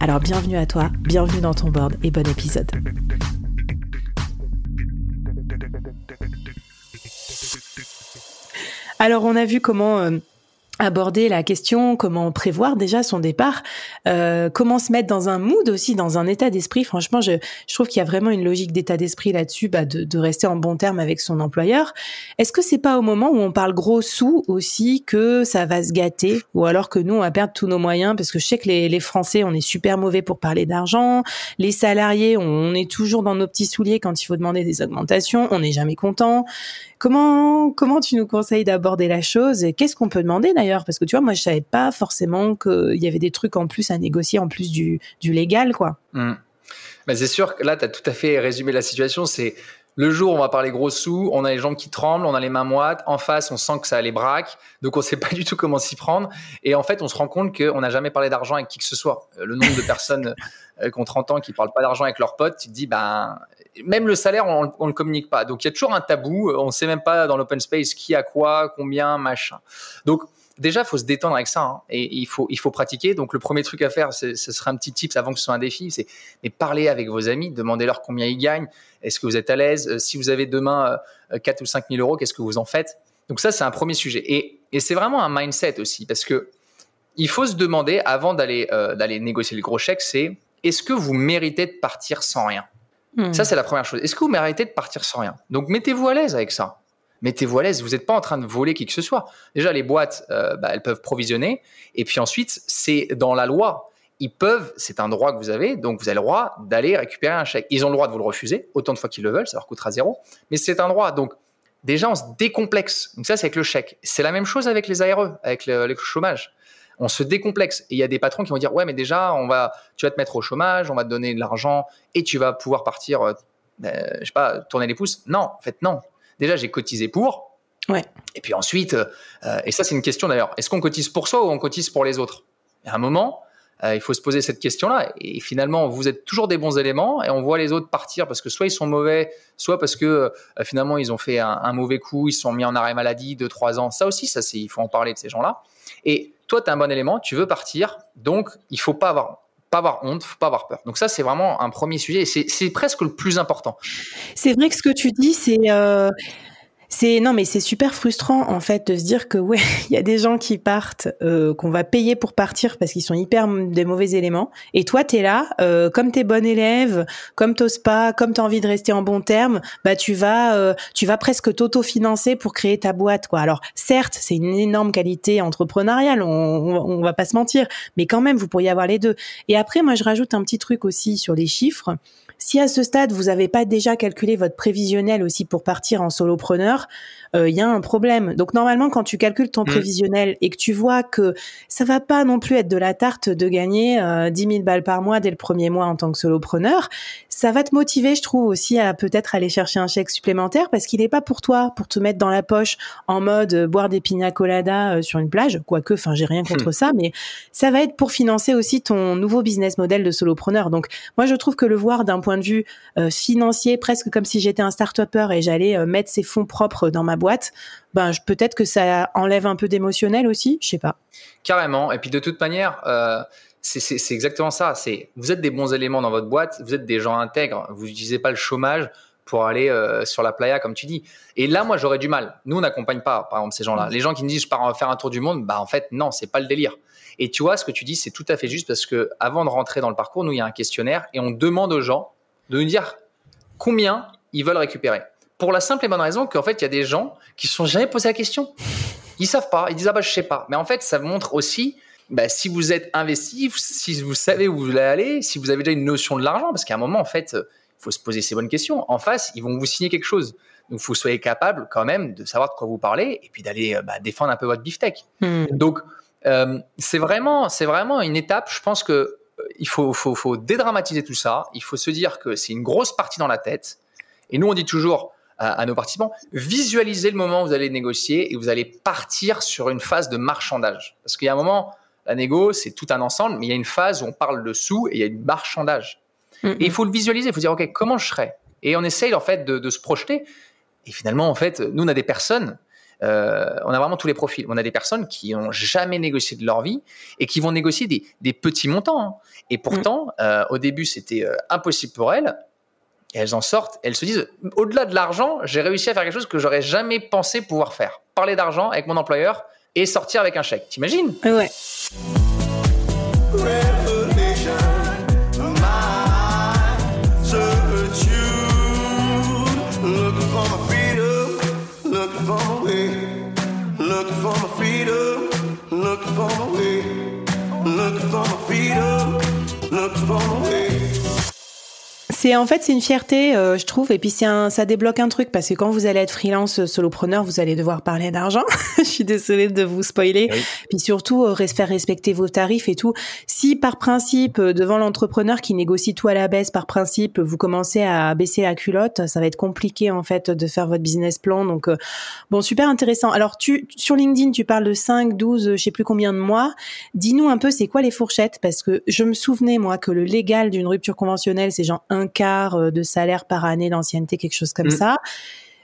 Alors bienvenue à toi, bienvenue dans ton board et bon épisode. Alors on a vu comment euh, aborder la question comment prévoir déjà son départ, euh, comment se mettre dans un mood aussi, dans un état d'esprit. Franchement, je, je trouve qu'il y a vraiment une logique d'état d'esprit là-dessus, bah, de, de, rester en bon terme avec son employeur. Est-ce que c'est pas au moment où on parle gros sous aussi que ça va se gâter, ou alors que nous on va perdre tous nos moyens? Parce que je sais que les, les Français, on est super mauvais pour parler d'argent. Les salariés, on, est toujours dans nos petits souliers quand il faut demander des augmentations. On n'est jamais content. Comment comment tu nous conseilles d'aborder la chose et qu'est-ce qu'on peut demander d'ailleurs? Parce que tu vois, moi je savais pas forcément qu'il y avait des trucs en plus à négocier en plus du, du légal, quoi. Mmh. c'est sûr que là, tu as tout à fait résumé la situation. C'est le jour où on va parler gros sous, on a les jambes qui tremblent, on a les mains moites. En face, on sent que ça les braque. Donc, on sait pas du tout comment s'y prendre. Et en fait, on se rend compte qu'on n'a jamais parlé d'argent avec qui que ce soit. Le nombre de personnes euh, qui ont 30 ans qui parlent pas d'argent avec leurs potes, tu te dis, ben, même le salaire, on, ne le communique pas. Donc, il y a toujours un tabou. On ne sait même pas dans l'open space qui a quoi, combien, machin. Donc, déjà, il faut se détendre avec ça hein, et il faut, il faut pratiquer. Donc, le premier truc à faire, ce serait un petit tips avant que ce soit un défi, c'est mais parler avec vos amis, demandez-leur combien ils gagnent, est-ce que vous êtes à l'aise, euh, si vous avez demain 4 euh, ou 5 000 euros, qu'est-ce que vous en faites? Donc ça, c'est un premier sujet. Et, et c'est vraiment un mindset aussi, parce que il faut se demander, avant d'aller euh, d'aller négocier le gros chèque, c'est est-ce que vous méritez de partir sans rien? Hmm. Ça, c'est la première chose. Est-ce que vous méritez de partir sans rien? Donc, mettez-vous à l'aise avec ça mettez-vous à l'aise. Vous n'êtes pas en train de voler qui que ce soit. Déjà, les boîtes, euh, bah, elles peuvent provisionner. Et puis ensuite, c'est dans la loi. Ils peuvent, c'est un droit que vous avez, donc vous avez le droit d'aller récupérer un chèque. Ils ont le droit de vous le refuser autant de fois qu'ils le veulent, ça leur coûtera zéro. Mais c'est un droit. Donc, déjà, on se décomplexe. Donc, ça, c'est avec le chèque. C'est la même chose avec les ARE, avec le, chômage. On se décomplexe. Et il y a des patrons qui vont dire Ouais, mais déjà, on va, tu vas te mettre au chômage, on va te donner de l'argent et tu vas pouvoir partir, euh, euh, je sais pas, tourner les pouces. Non, en fait, non déjà j'ai cotisé pour. Ouais. Et puis ensuite, euh, et ça c'est une question d'ailleurs, est-ce qu'on cotise pour soi ou on cotise pour les autres? À un moment, euh, il faut se poser cette question-là. Et finalement, vous êtes toujours des bons éléments et on voit les autres partir parce que soit ils sont mauvais, soit parce que euh, finalement ils ont fait un, mauvais coup, ils sont mis en arrêt maladie de trois ans. Ça aussi, ça c'est, il faut en parler de ces gens-là. Et toi, tu es un bon élément, tu veux partir, donc il faut pas avoir avoir honte, faut pas avoir peur. Donc ça, c'est vraiment un premier sujet. C'est presque le plus important. C'est vrai que ce que tu dis, c'est euh, c'est non mais c'est super frustrant en fait de se dire que ouais il y a des gens qui partent euh, qu'on va payer pour partir parce qu'ils sont hyper des mauvais éléments. Et toi t'es là euh, comme t'es bon élève comme t'oses pas comme t'as envie de rester en bon terme bah tu vas euh, tu vas presque t'auto-financer pour créer ta boîte quoi. Alors certes c'est une énorme qualité entrepreneuriale on, on, va pas se mentir mais quand même vous pourriez avoir les deux. Et après moi je rajoute un petit truc aussi sur les chiffres si à ce stade, vous n'avez pas déjà calculé votre prévisionnel aussi pour partir en solopreneur, il euh, y a un problème. Donc normalement, quand tu calcules ton mmh. prévisionnel et que tu vois que ça va pas non plus être de la tarte de gagner euh, 10 000 balles par mois dès le premier mois en tant que solopreneur, ça va te motiver, je trouve, aussi à peut-être aller chercher un chèque supplémentaire parce qu'il n'est pas pour toi, pour te mettre dans la poche en mode euh, boire des pina coladas euh, sur une plage, quoique, enfin, j'ai rien contre mmh. ça, mais ça va être pour financer aussi ton nouveau business model de solopreneur. Donc, moi, je trouve que le voir d'un point de vue financier, presque comme si j'étais un start-upper et j'allais mettre ses fonds propres dans ma boîte, ben peut-être que ça enlève un peu d'émotionnel aussi, je sais pas. Carrément. Et puis de toute manière, euh, c'est exactement ça. C'est vous êtes des bons éléments dans votre boîte, vous êtes des gens intègres. Vous n'utilisez pas le chômage pour aller euh, sur la playa comme tu dis. Et là, moi, j'aurais du mal. Nous, on n'accompagne pas, par exemple, ces gens-là. Mm. Les gens qui me disent je pars faire un tour du monde, bah en fait, non, c'est pas le délire. Et tu vois, ce que tu dis, c'est tout à fait juste parce que avant de rentrer dans le parcours, nous, il y a un questionnaire et on demande aux gens de nous dire combien ils veulent récupérer. Pour la simple et bonne raison qu'en fait, il y a des gens qui ne se sont jamais posé la question. Ils savent pas. Ils disent ah bah je sais pas. Mais en fait, ça montre aussi bah, si vous êtes investi, si vous savez où vous voulez aller, si vous avez déjà une notion de l'argent, parce qu'à un moment, en fait, il faut se poser ces bonnes questions. En face, ils vont vous signer quelque chose. Donc, il faut que vous soyez capable quand même de savoir de quoi vous parlez et puis d'aller euh, bah, défendre un peu votre beefsteak. Hmm. Donc, euh, c'est vraiment, c'est vraiment une étape. Je pense que il faut, faut, faut dédramatiser tout ça. Il faut se dire que c'est une grosse partie dans la tête. Et nous, on dit toujours à, nos participants, visualisez le moment où vous allez négocier et vous allez partir sur une phase de marchandage. Parce qu'il y a un moment, la négo, c'est tout un ensemble, mais il y a une phase où on parle de sous et il y a une marchandage. Et il faut le visualiser, il faut dire, OK, comment je serai Et on essaye en fait de, se projeter. Et finalement, en fait, nous, on a des personnes, euh, on a vraiment tous les profils. On a des personnes qui n'ont jamais négocié de leur vie et qui vont négocier des, petits montants. Hein. Et pourtant, euh, au début, c'était euh, impossible pour elles. Et elles en sortent, elles se disent, au-delà de l'argent, j'ai réussi à faire quelque chose que j'aurais jamais pensé pouvoir faire. Parler d'argent avec mon employeur et sortir avec un chèque. T'imagines? Ouais. C'est en fait c'est une fierté, euh, je trouve, et puis c'est un, ça débloque un truc parce que quand vous allez être freelance euh, solopreneur, vous allez devoir parler d'argent. je suis désolée de vous spoiler. Puis surtout euh, faire respecter vos tarifs et tout. Si par principe devant l'entrepreneur qui négocie tout à la baisse, par principe vous commencez à baisser la culotte, ça va être compliqué en fait de faire votre business plan. Donc bon, super intéressant. Alors tu sur LinkedIn tu parles de 5, 12, je sais plus combien de mois. Dis-nous un peu c'est quoi les fourchettes? Parce que je me souvenais moi que le légal d'une rupture conventionnelle c'est genre un quart euh, de salaire par année d'ancienneté, quelque chose comme mm. ça.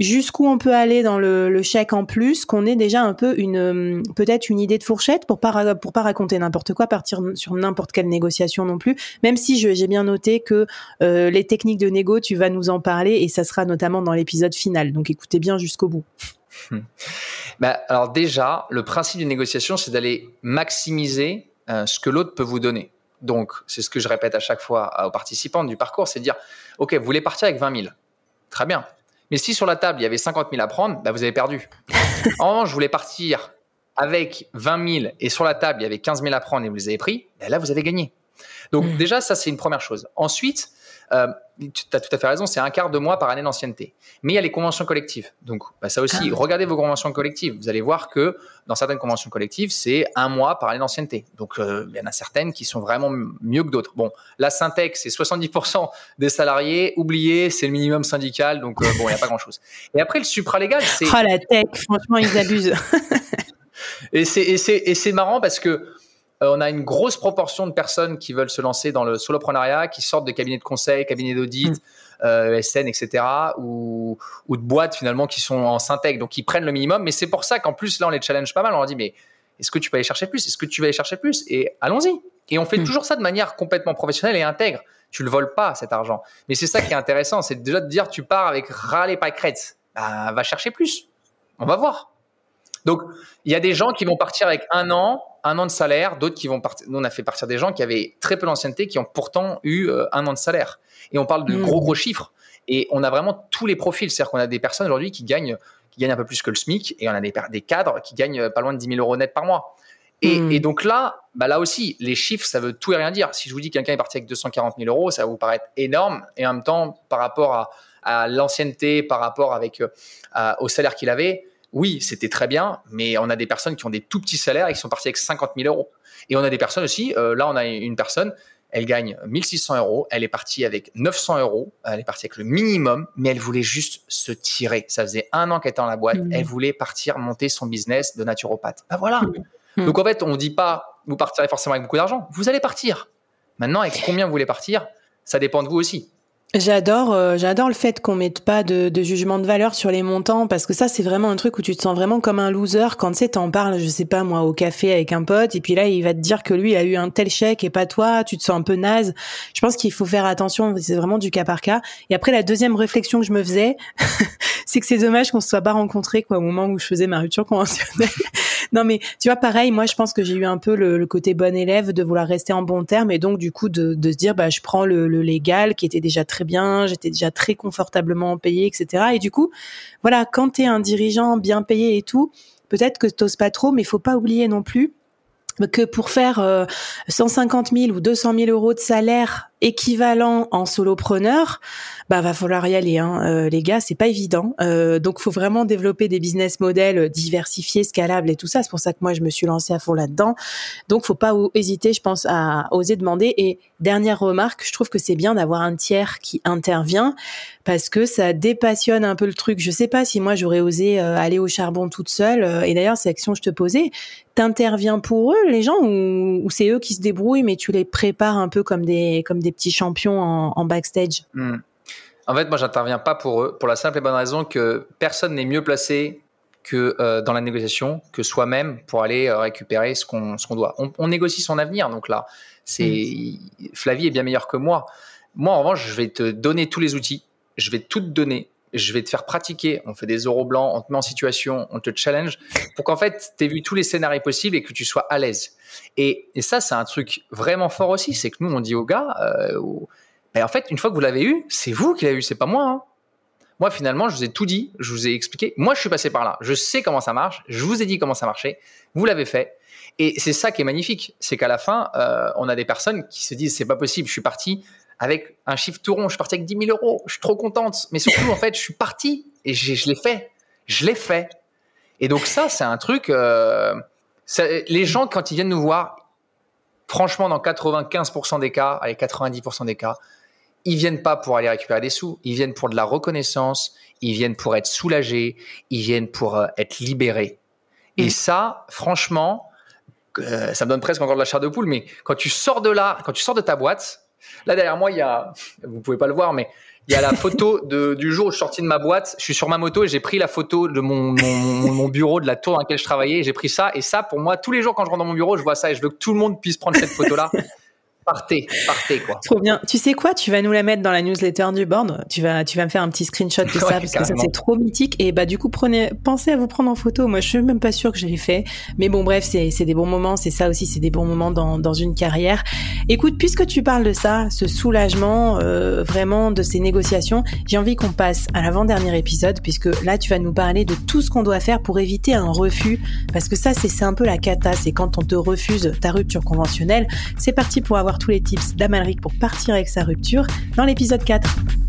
Jusqu'où on peut aller dans le, chèque en plus, qu'on ait déjà un peu une euh, peut-être une idée de fourchette pour pas pour pas raconter n'importe quoi, partir sur n'importe quelle négociation non plus. Même si j'ai bien noté que euh, les techniques de négo, tu vas nous en parler et ça sera notamment dans l'épisode final. Donc écoutez bien jusqu'au bout. Bah, alors déjà, le principe d'une négociation, c'est d'aller maximiser ce que l'autre peut vous donner. Donc, c'est ce que je répète à chaque fois aux participants du parcours, c'est de dire, OK, vous voulez partir avec 20 000. Très bien. Mais si sur la table, il y avait 50 000 à prendre, bah, vous avez perdu. en revanche, je voulais partir avec 20 000 et sur la table, il y avait 15 000 à prendre et vous les avez pris, bah, là, vous avez gagné. Donc, mmh. déjà, ça, c'est une première chose. Ensuite, euh, tu as tout à fait raison, c'est un quart de mois par année d'ancienneté. Mais il y a les conventions collectives. Donc, bah, ça aussi, ah. regardez vos conventions collectives. Vous allez voir que dans certaines conventions collectives, c'est un mois par année d'ancienneté. Donc, euh, il y en a certaines qui sont vraiment mieux que d'autres. Bon, la Syntec, c'est 70% des salariés. Oubliez, c'est le minimum syndical. Donc, euh, bon, il n'y a pas grand-chose. Et après, le supralégal, c'est. Oh, la tech, franchement, ils abusent. et c'est marrant parce que on a une grosse proportion de personnes qui veulent se lancer dans le soloprenariat, qui sortent de cabinets de conseil, cabinets d'audit, mm. euh, SN, etc., ou, de boîtes finalement qui sont en syntec, donc ils prennent le minimum. Mais c'est pour ça qu'en plus, là, on les challenge pas mal. On leur dit, mais est-ce que tu peux aller chercher plus? Est-ce que tu vas aller chercher plus? Et allons-y. Et on fait mm. toujours ça de manière complètement professionnelle et intègre. Tu le voles pas, cet argent. Mais c'est ça qui est intéressant, c'est déjà de dire, tu pars avec les pâquerettes. Bah, va chercher plus. On va voir. Donc, il y a des gens qui vont partir avec un an, un an de salaire, d'autres qui vont partir. Nous, on a fait partir des gens qui avaient très peu d'ancienneté, qui ont pourtant eu euh, un an de salaire. Et on parle de gros, mmh. gros chiffres. Et on a vraiment tous les profils. C'est-à-dire qu'on a des personnes aujourd'hui qui gagnent, qui gagnent un peu plus que le SMIC, et on a des, des cadres qui gagnent euh, pas loin de 10 000 euros net par mois. Et, mmh. et, donc là, bah là aussi, les chiffres, ça veut tout et rien dire. Si je vous dis que quelqu'un est parti avec 240 000 euros, ça va vous paraître énorme. Et en même temps, par rapport à, à l'ancienneté, par rapport avec, euh, au salaire qu'il avait, oui, c'était très bien, mais on a des personnes qui ont des tout petits salaires et qui sont partis avec 50 000 euros. Et on a des personnes aussi, euh, là on a une personne, elle gagne 1600 euros, elle est partie avec 900 euros, elle est partie avec le minimum, mais elle voulait juste se tirer. Ça faisait un an qu'elle était dans la boîte, mmh. elle voulait partir monter son business de naturopathe. Ben voilà. Mmh. Donc en fait, on ne dit pas, vous partirez forcément avec beaucoup d'argent, vous allez partir. Maintenant, avec combien vous voulez partir, ça dépend de vous aussi. J'adore, euh, j'adore le fait qu'on mette pas de, de, jugement de valeur sur les montants parce que ça c'est vraiment un truc où tu te sens vraiment comme un loser quand tu sais t'en parles, je sais pas moi au café avec un pote et puis là il va te dire que lui a eu un tel chèque et pas toi, tu te sens un peu naze. Je pense qu'il faut faire attention, c'est vraiment du cas par cas. Et après la deuxième réflexion que je me faisais, c'est que c'est dommage qu'on se soit pas rencontrés quoi au moment où je faisais ma rupture conventionnelle. Non mais tu vois pareil, moi je pense que j'ai eu un peu le, côté bon élève de vouloir rester en bon terme et donc du coup de, de se dire bah je prends le, légal qui était déjà très bien, j'étais déjà très confortablement payé, etc. Et du coup, voilà, quand tu un dirigeant bien payé et tout, peut-être que t'oses pas trop, mais il faut pas oublier non plus que pour faire 150 euh, 000 ou 200 000 euros de salaire équivalent en solopreneur, bah va falloir y aller, hein. Euh, les gars, c'est pas évident. Euh, donc faut vraiment développer des business models diversifiés, scalables et tout ça. C'est pour ça que moi je me suis lancée à fond là-dedans. Donc faut pas hésiter, je pense, à oser demander. Et dernière remarque, je trouve que c'est bien d'avoir un tiers qui intervient parce que ça dépassionne un peu le truc. Je sais pas si moi j'aurais osé euh, aller au charbon toute seule. et d'ailleurs, c'est l'action que je te posais. T'interviens pour eux, les gens, ou, c'est eux qui se débrouillent, mais tu les prépares un peu comme des comme des petits champions en, backstage. Hmm. En fait, moi, j'interviens pas pour eux, pour la simple et bonne raison que personne n'est mieux placé que euh, dans la négociation que soi-même pour aller euh, récupérer ce qu'on ce qu'on doit. On, négocie son avenir, donc là, c'est mm. Flavie est bien meilleure que moi. Moi, en revanche, je vais te donner tous les outils, je vais tout te donner, je vais te faire pratiquer. On fait des euros blancs, on te met en situation, on te challenge pour qu'en fait, tu aies vu tous les scénarios possibles et que tu sois à l'aise. Et, ça, c'est un truc vraiment fort aussi, c'est que nous, on dit aux gars, euh, et en fait, une fois que vous l'avez eu, c'est vous qui l'avez eu, c'est pas moi. Hein. Moi, finalement, je vous ai tout dit, je vous ai expliqué. Moi, je suis passé par là. Je sais comment ça marche. Je vous ai dit comment ça marchait. Vous l'avez fait. Et c'est ça qui est magnifique. C'est qu'à la fin, euh, on a des personnes qui se disent c'est pas possible. Je suis parti avec un chiffre tout rond. Je suis parti avec 10 000 euros. Je suis trop contente. Mais surtout, en fait, je suis parti et je l'ai fait. Je l'ai fait. Et donc, ça, c'est un truc. Euh, les gens, quand ils viennent nous voir, franchement, dans 95% des cas, allez, 90% des cas, ils viennent pas pour aller récupérer des sous, ils viennent pour de la reconnaissance, ils viennent pour être soulagés, ils viennent pour euh, être libérés. Et mm. ça, franchement, euh, ça me donne presque encore de la chair de poule, mais quand tu sors de là, quand tu sors de ta boîte, là derrière moi, il y a, vous pouvez pas le voir, mais il y a la photo de, du jour où je suis sorti de ma boîte. Je suis sur ma moto et j'ai pris la photo de mon, mon, mon, bureau, de la tour dans laquelle je travaillais. J'ai pris ça. Et ça, pour moi, tous les jours quand je rentre dans mon bureau, je vois ça et je veux que tout le monde puisse prendre cette photo-là Partez, partez quoi. Trop bien. Tu sais quoi Tu vas nous la mettre dans la newsletter du board. Tu vas, tu vas me faire un petit screenshot de ça parce que ça c'est trop mythique. Et bah du coup prenez, pensez à vous prendre en photo. Moi je suis même pas sûre que je l'ai fait, mais bon bref c'est, c'est des bons moments. C'est ça aussi, c'est des bons moments dans, dans une carrière. Écoute, puisque tu parles de ça, ce soulagement euh, vraiment de ces négociations, j'ai envie qu'on passe à l'avant-dernier épisode puisque là tu vas nous parler de tout ce qu'on doit faire pour éviter un refus parce que ça c'est, c'est un peu la cata. C'est quand on te refuse ta rupture conventionnelle. C'est parti pour avoir tous les tips d'Amalric pour partir avec sa rupture dans l'épisode 4.